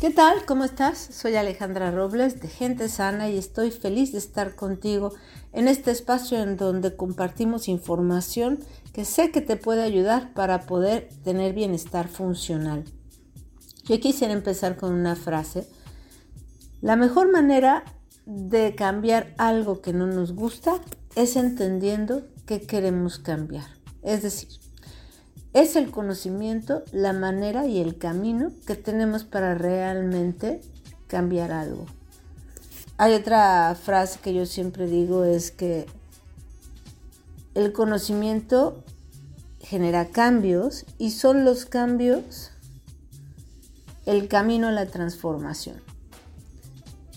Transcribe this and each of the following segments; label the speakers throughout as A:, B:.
A: ¿Qué tal? ¿Cómo estás? Soy Alejandra Robles de Gente Sana y estoy feliz de estar contigo en este espacio en donde compartimos información que sé que te puede ayudar para poder tener bienestar funcional. Yo quisiera empezar con una frase. La mejor manera de cambiar algo que no nos gusta es entendiendo que queremos cambiar. Es decir, es el conocimiento, la manera y el camino que tenemos para realmente cambiar algo. Hay otra frase que yo siempre digo es que el conocimiento genera cambios y son los cambios el camino a la transformación.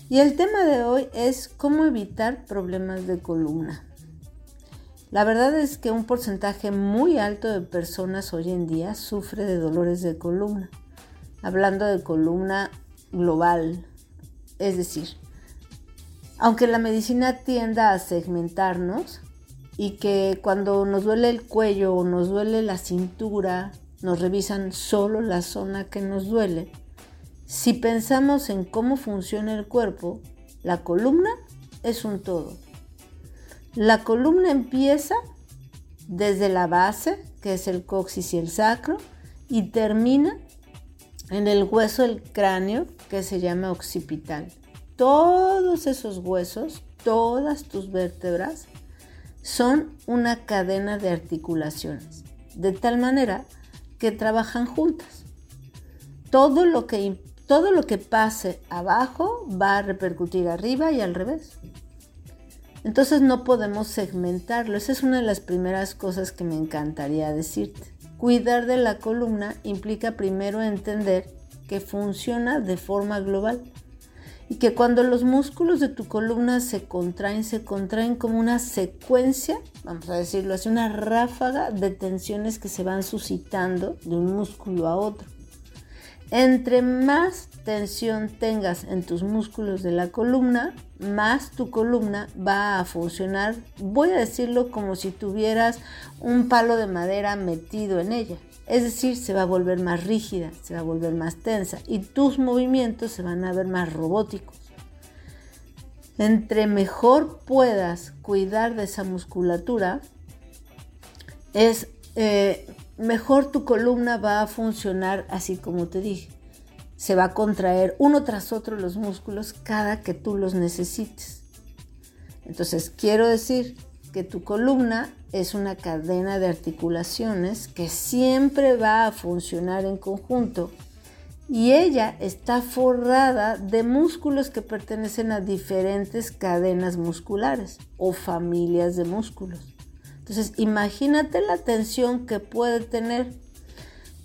A: Y el tema de hoy es cómo evitar problemas de columna. La verdad es que un porcentaje muy alto de personas hoy en día sufre de dolores de columna, hablando de columna global. Es decir, aunque la medicina tienda a segmentarnos y que cuando nos duele el cuello o nos duele la cintura, nos revisan solo la zona que nos duele, si pensamos en cómo funciona el cuerpo, la columna es un todo. La columna empieza desde la base, que es el coxis y el sacro, y termina en el hueso del cráneo, que se llama occipital. Todos esos huesos, todas tus vértebras, son una cadena de articulaciones, de tal manera que trabajan juntas. Todo lo que, todo lo que pase abajo va a repercutir arriba y al revés. Entonces no podemos segmentarlo. Esa es una de las primeras cosas que me encantaría decirte. Cuidar de la columna implica primero entender que funciona de forma global y que cuando los músculos de tu columna se contraen, se contraen como una secuencia, vamos a decirlo así, una ráfaga de tensiones que se van suscitando de un músculo a otro. Entre más tensión tengas en tus músculos de la columna, más tu columna va a funcionar, voy a decirlo como si tuvieras un palo de madera metido en ella. Es decir, se va a volver más rígida, se va a volver más tensa y tus movimientos se van a ver más robóticos. Entre mejor puedas cuidar de esa musculatura, es eh, mejor tu columna va a funcionar así como te dije. Se va a contraer uno tras otro los músculos cada que tú los necesites. Entonces, quiero decir que tu columna es una cadena de articulaciones que siempre va a funcionar en conjunto y ella está forrada de músculos que pertenecen a diferentes cadenas musculares o familias de músculos. Entonces, imagínate la tensión que puede tener,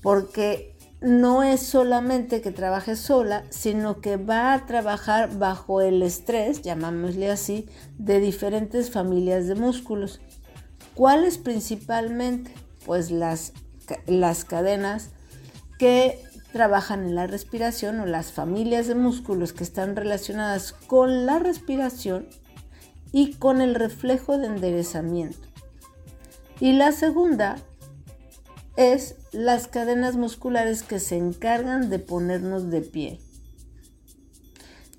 A: porque no es solamente que trabaje sola, sino que va a trabajar bajo el estrés, llamámosle así, de diferentes familias de músculos. ¿Cuáles principalmente? Pues las, las cadenas que trabajan en la respiración o las familias de músculos que están relacionadas con la respiración y con el reflejo de enderezamiento. Y la segunda es las cadenas musculares que se encargan de ponernos de pie.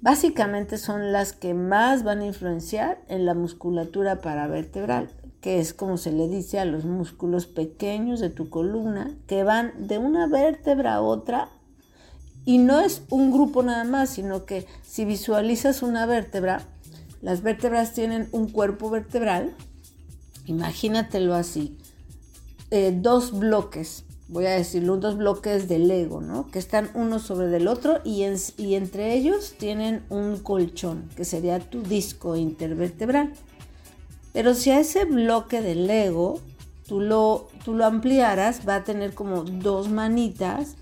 A: Básicamente son las que más van a influenciar en la musculatura paravertebral, que es como se le dice a los músculos pequeños de tu columna, que van de una vértebra a otra. Y no es un grupo nada más, sino que si visualizas una vértebra, las vértebras tienen un cuerpo vertebral imagínatelo así, eh, dos bloques, voy a decirlo, dos bloques de Lego, ¿no? Que están uno sobre el otro y, y entre ellos tienen un colchón, que sería tu disco intervertebral. Pero si a ese bloque de Lego tú lo, tú lo ampliaras, va a tener como dos manitas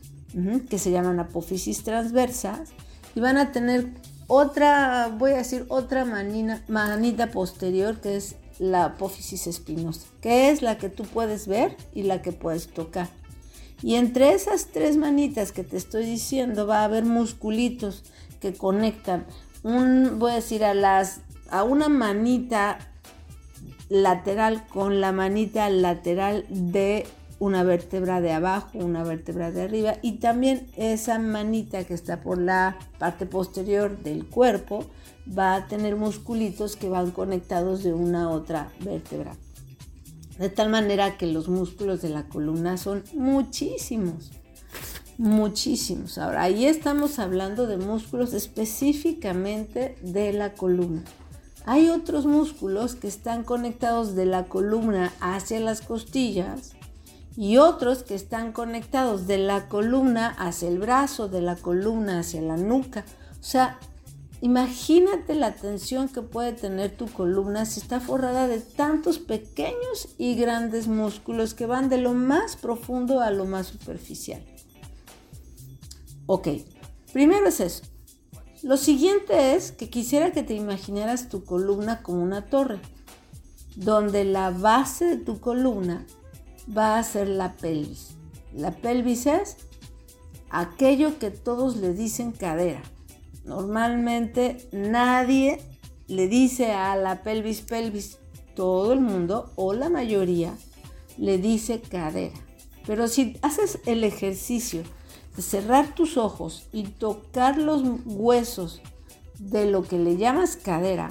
A: que se llaman apófisis transversas y van a tener otra, voy a decir, otra manita posterior que es la apófisis espinosa, que es la que tú puedes ver y la que puedes tocar. Y entre esas tres manitas que te estoy diciendo va a haber musculitos que conectan un, voy a decir, a las a una manita lateral con la manita lateral de una vértebra de abajo, una vértebra de arriba y también esa manita que está por la parte posterior del cuerpo va a tener musculitos que van conectados de una a otra vértebra. De tal manera que los músculos de la columna son muchísimos, muchísimos. Ahora, ahí estamos hablando de músculos específicamente de la columna. Hay otros músculos que están conectados de la columna hacia las costillas y otros que están conectados de la columna hacia el brazo, de la columna hacia la nuca. O sea, Imagínate la tensión que puede tener tu columna si está forrada de tantos pequeños y grandes músculos que van de lo más profundo a lo más superficial. Ok, primero es eso. Lo siguiente es que quisiera que te imaginaras tu columna como una torre, donde la base de tu columna va a ser la pelvis. La pelvis es aquello que todos le dicen cadera Normalmente nadie le dice a la pelvis pelvis, todo el mundo o la mayoría le dice cadera. Pero si haces el ejercicio de cerrar tus ojos y tocar los huesos de lo que le llamas cadera,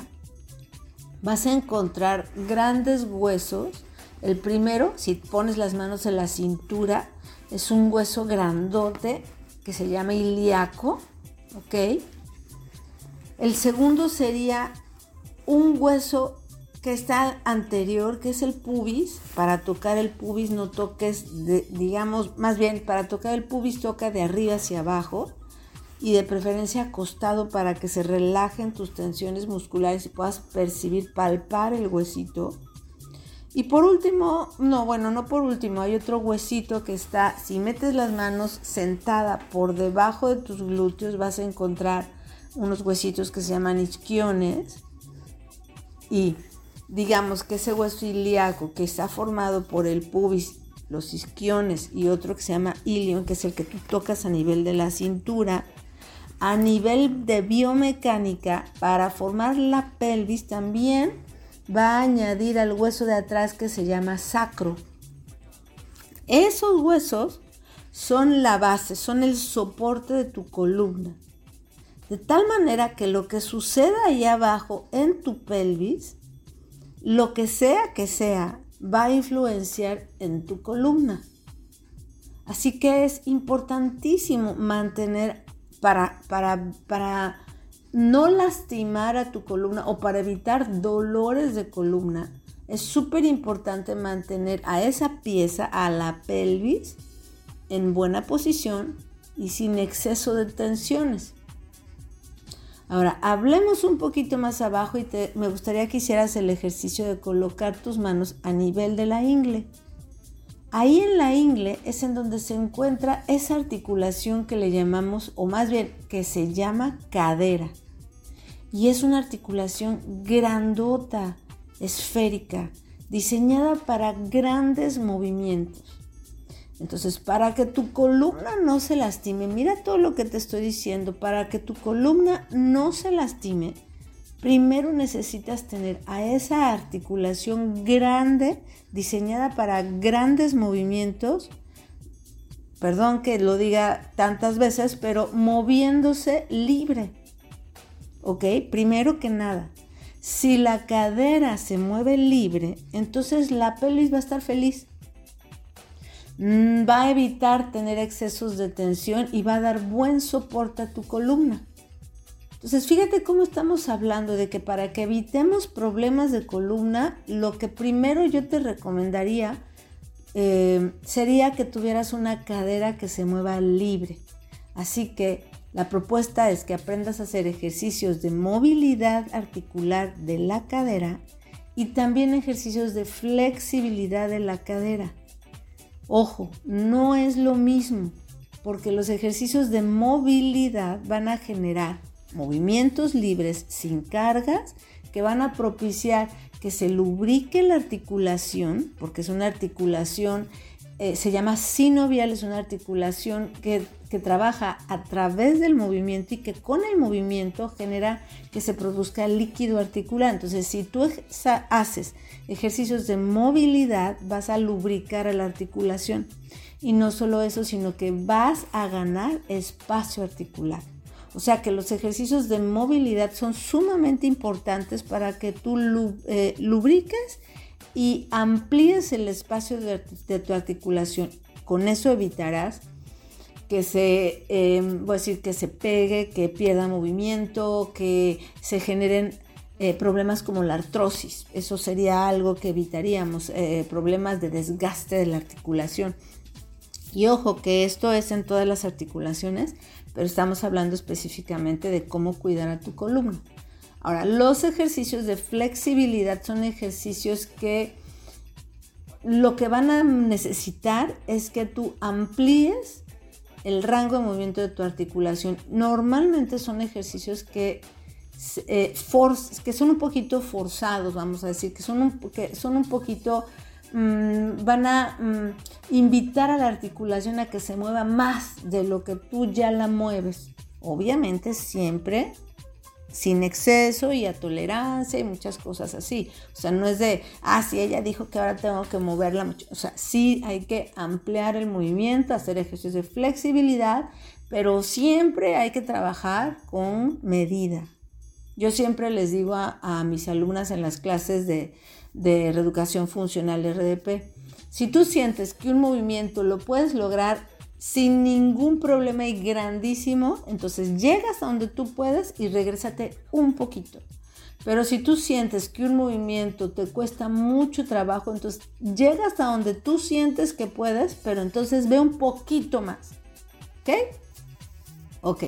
A: vas a encontrar grandes huesos. El primero, si pones las manos en la cintura, es un hueso grandote que se llama ilíaco, ¿ok? El segundo sería un hueso que está anterior, que es el pubis. Para tocar el pubis no toques, digamos, más bien para tocar el pubis toca de arriba hacia abajo y de preferencia acostado para que se relajen tus tensiones musculares y puedas percibir, palpar el huesito. Y por último, no, bueno, no por último, hay otro huesito que está, si metes las manos sentada por debajo de tus glúteos vas a encontrar unos huesitos que se llaman isquiones. Y digamos que ese hueso ilíaco que está formado por el pubis, los isquiones y otro que se llama ilion, que es el que tú tocas a nivel de la cintura, a nivel de biomecánica, para formar la pelvis también va a añadir al hueso de atrás que se llama sacro. Esos huesos son la base, son el soporte de tu columna. De tal manera que lo que suceda ahí abajo en tu pelvis, lo que sea que sea, va a influenciar en tu columna. Así que es importantísimo mantener para, para, para no lastimar a tu columna o para evitar dolores de columna. Es súper importante mantener a esa pieza, a la pelvis, en buena posición y sin exceso de tensiones. Ahora, hablemos un poquito más abajo y me gustaría que hicieras el ejercicio de colocar tus manos a nivel de la ingle. Ahí en la ingle es en donde se encuentra esa articulación que le llamamos, o más bien que se llama cadera. Y es una articulación grandota, esférica, diseñada para grandes movimientos. Entonces, para que tu columna no se lastime, mira todo lo que te estoy diciendo, para que tu columna no se lastime, primero necesitas tener a esa articulación grande, diseñada para grandes movimientos, perdón que lo diga tantas veces, pero moviéndose libre. ¿Ok? Primero que nada, si la cadera se mueve libre, entonces la pelvis va a estar feliz Mm, va a evitar tener excesos de tensión y va a dar buen soporte a tu columna. Entonces, fíjate cómo estamos hablando de que para que evitemos problemas de columna, lo que primero yo te recomendaría eh, sería que tuvieras una cadera que se mueva libre. Así que la propuesta es que aprendas a hacer ejercicios de movilidad articular de la cadera y también ejercicios de flexibilidad de la cadera. Ojo, no es lo mismo, porque los ejercicios de movilidad van a generar movimientos libres sin cargas que van a propiciar que se lubrique la articulación, porque es una articulación eh, se llama sinovial, es una articulación que, que, trabaja a través del movimiento y que con el movimiento genera que se produzca líquido articular. Entonces, si tú haces ejercicios de movilidad, vas a lubricar a la articulación. Y no solo eso, sino que vas a ganar espacio articular. O sea que los ejercicios de movilidad son sumamente importantes para que tú eh, lubriques y amplíes el espacio de, tu articulación. Con eso evitarás que se, em, voy a decir, que se pegue, que pierda movimiento, que se generen eh, problemas como la artrosis. Eso sería algo que evitaríamos, eh, problemas de desgaste de la articulación. Y ojo que esto es en todas las articulaciones, pero estamos hablando específicamente de cómo cuidar a tu columna. Ahora, los ejercicios de flexibilidad son ejercicios que lo que van a necesitar es que tú amplíes el rango de movimiento de tu articulación. Normalmente son ejercicios que, eh, que son un poquito forzados, vamos a decir, que son un, que son un poquito, mm, van a mm, invitar a la articulación a que se mueva más de lo que tú ya la mueves. Obviamente siempre sin exceso y a tolerancia y muchas cosas así. O sea, no es de, ah, sí, ella dijo que ahora tengo que moverla mucho. O sea, sí hay que ampliar el movimiento, hacer ejercicios de flexibilidad, pero siempre hay que trabajar con medida. Yo siempre les digo a, mis alumnas en las clases de, de reeducación funcional RDP, si tú sientes que un movimiento lo puedes lograr sin ningún problema y grandísimo, entonces llegas a donde tú puedes y regrésate un poquito. Pero si tú sientes que un movimiento te cuesta mucho trabajo, entonces llegas a donde tú sientes que puedes, pero entonces ve un poquito más. ¿Ok? Ok.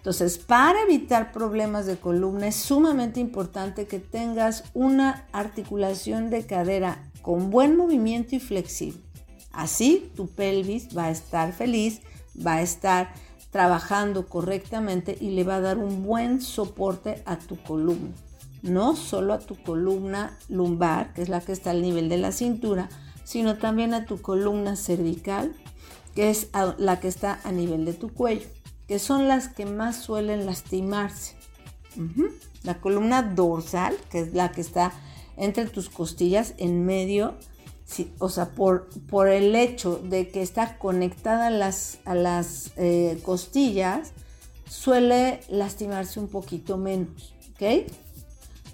A: Entonces, para evitar problemas de columna es sumamente importante que tengas una articulación de cadera con buen movimiento y flexible. Así tu pelvis va a estar feliz, va a estar trabajando correctamente y le va a dar un buen soporte a tu columna. No solo a tu columna lumbar, que es la que está al nivel de la cintura, sino también a tu columna cervical, que es la que está a nivel de tu cuello, que son las que más suelen lastimarse. La columna dorsal, que es la que está entre tus costillas, en medio o sea, por, por, el hecho de que está conectada a las, a las eh, costillas, suele lastimarse un poquito menos, ¿ok?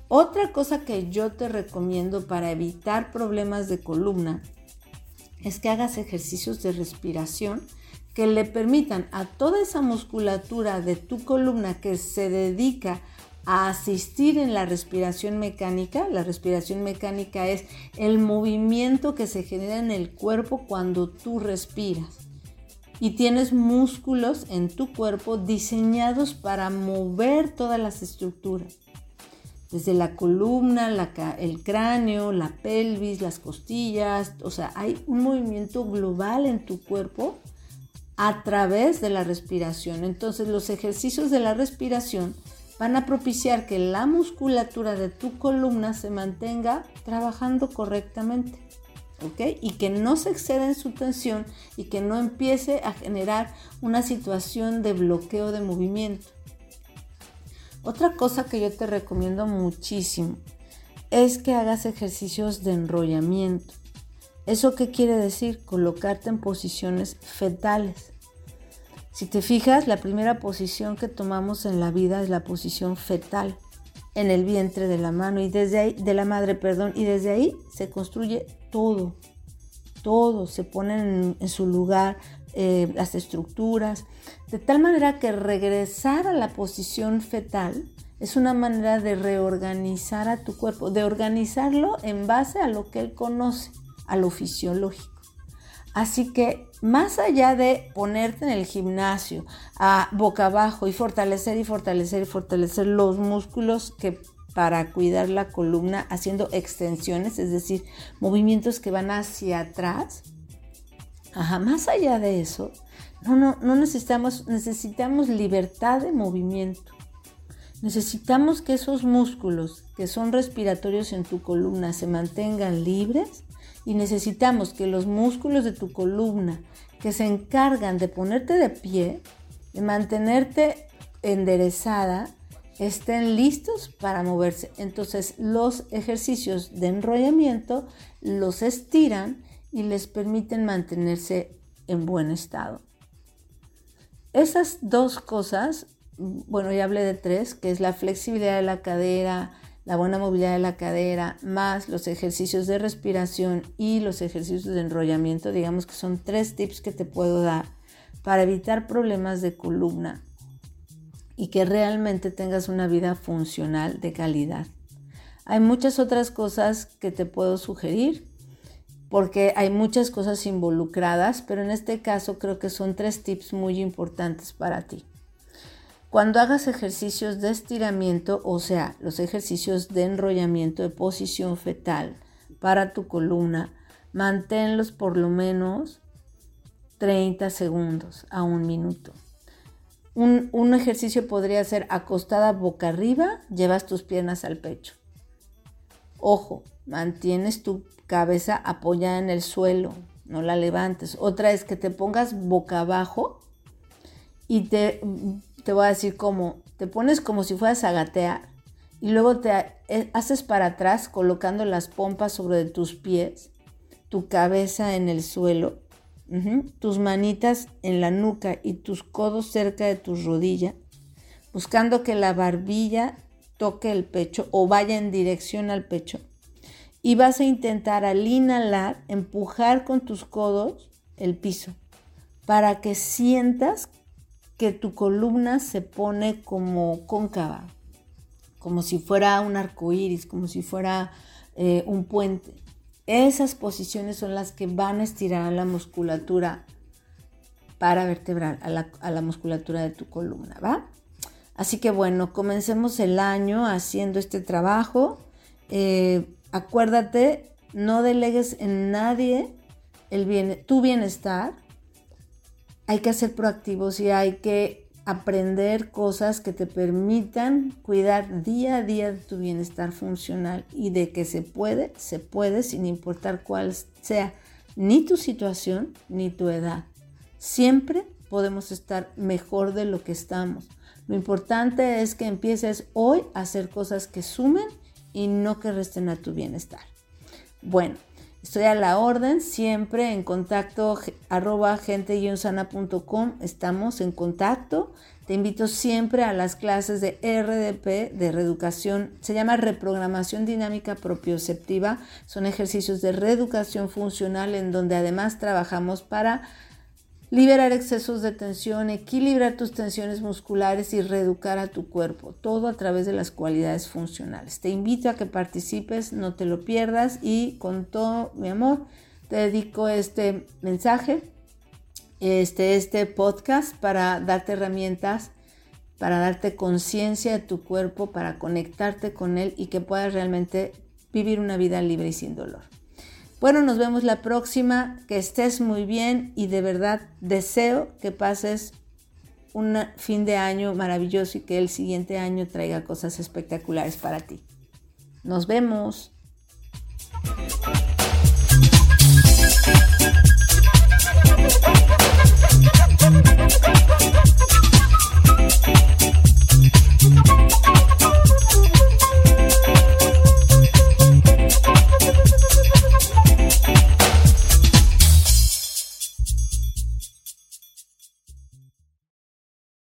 A: Otra cosa que yo te recomiendo para evitar problemas de columna es que hagas ejercicios de respiración que le permitan a toda esa musculatura de tu columna que se dedica a asistir en la respiración mecánica. La respiración mecánica es el movimiento que se genera en el cuerpo cuando tú respiras. Y tienes músculos en tu cuerpo diseñados para mover todas las estructuras. Desde la columna, el cráneo, la pelvis, las costillas. O sea, hay un movimiento global en tu cuerpo a través de la respiración. Entonces los ejercicios de la respiración van a propiciar que la musculatura de tu columna se mantenga trabajando correctamente. ¿ok? Y que no se exceda en su tensión y que no empiece a generar una situación de bloqueo de movimiento. Otra cosa que yo te recomiendo muchísimo es que hagas ejercicios de enrollamiento. ¿Eso qué quiere decir? Colocarte en posiciones fetales. Si te fijas, la primera posición que tomamos en la vida es la posición fetal en el vientre de la mano y desde ahí de la madre, perdón, y desde ahí se construye todo. Todo se pone en, su lugar eh, las estructuras, de tal manera que regresar a la posición fetal es una manera de reorganizar a tu cuerpo, de organizarlo en base a lo que él conoce, a lo fisiológico. Así que más allá de ponerte en el gimnasio a boca abajo y fortalecer y fortalecer y fortalecer los músculos que para cuidar la columna haciendo extensiones, es decir, movimientos que van hacia atrás. Más allá de eso, no, no, no necesitamos, necesitamos libertad de movimiento. Necesitamos que esos músculos que son respiratorios en tu columna se mantengan libres y necesitamos que los músculos de tu columna que se encargan de ponerte de pie, de mantenerte enderezada, estén listos para moverse. Entonces los ejercicios de enrollamiento los estiran y les permiten mantenerse en buen estado. Esas dos cosas, bueno, ya hablé de tres, que es la flexibilidad de la cadera, la buena movilidad de la cadera, más los ejercicios de respiración y los ejercicios de enrollamiento, digamos que son tres tips que te puedo dar para evitar problemas de columna y que realmente tengas una vida funcional de calidad. Hay muchas otras cosas que te puedo sugerir porque hay muchas cosas involucradas, pero en este caso creo que son tres tips muy importantes para ti. Cuando hagas ejercicios de estiramiento, o sea, los ejercicios de enrollamiento de posición fetal para tu columna, manténlos por lo menos 30 segundos a un minuto. Un, un, ejercicio podría ser acostada boca arriba, llevas tus piernas al pecho. Ojo, mantienes tu cabeza apoyada en el suelo, no la levantes. Otra es que te pongas boca abajo y te, te voy a decir cómo, te pones como si fueras a gatear y luego te eh, haces para atrás colocando las pompas sobre tus pies, tu cabeza en el suelo, tus manitas en la nuca y tus codos cerca de tu rodilla, buscando que la barbilla toque el pecho o vaya en dirección al pecho. Y vas a intentar al inhalar empujar con tus codos el piso para que sientas que tu columna se pone como cóncava, como si fuera un arco iris, como si fuera eh, un puente. Esas posiciones son las que van a estirar la musculatura para vertebral, a la, musculatura de tu columna, ¿va? Así que bueno, comencemos el año haciendo este trabajo. Eh, Acuérdate, no delegues en nadie el tu bienestar. Hay que ser proactivos y hay que aprender cosas que te permitan cuidar día a día de tu bienestar funcional y de que se puede, se puede sin importar cuál sea ni tu situación ni tu edad. Siempre podemos estar mejor de lo que estamos. Lo importante es que empieces hoy a hacer cosas que sumen y no que resten a tu bienestar. Bueno, estoy a la orden, siempre en contacto arroba gente estamos en contacto. Te invito siempre a las clases de RDP, de reeducación, se llama reprogramación dinámica propioceptiva, son ejercicios de reeducación funcional en donde además trabajamos para liberar excesos de tensión, equilibrar tus tensiones musculares y reeducar a tu cuerpo, todo a través de las cualidades funcionales. Te invito a que participes, no te lo pierdas y con todo mi amor te dedico este mensaje, este, este podcast para darte herramientas, para darte conciencia de tu cuerpo, para conectarte con él y que puedas realmente vivir una vida libre y sin dolor. Bueno, nos vemos la próxima, que estés muy bien y de verdad deseo que pases un fin de año maravilloso y que el siguiente año traiga cosas espectaculares para ti. Nos vemos.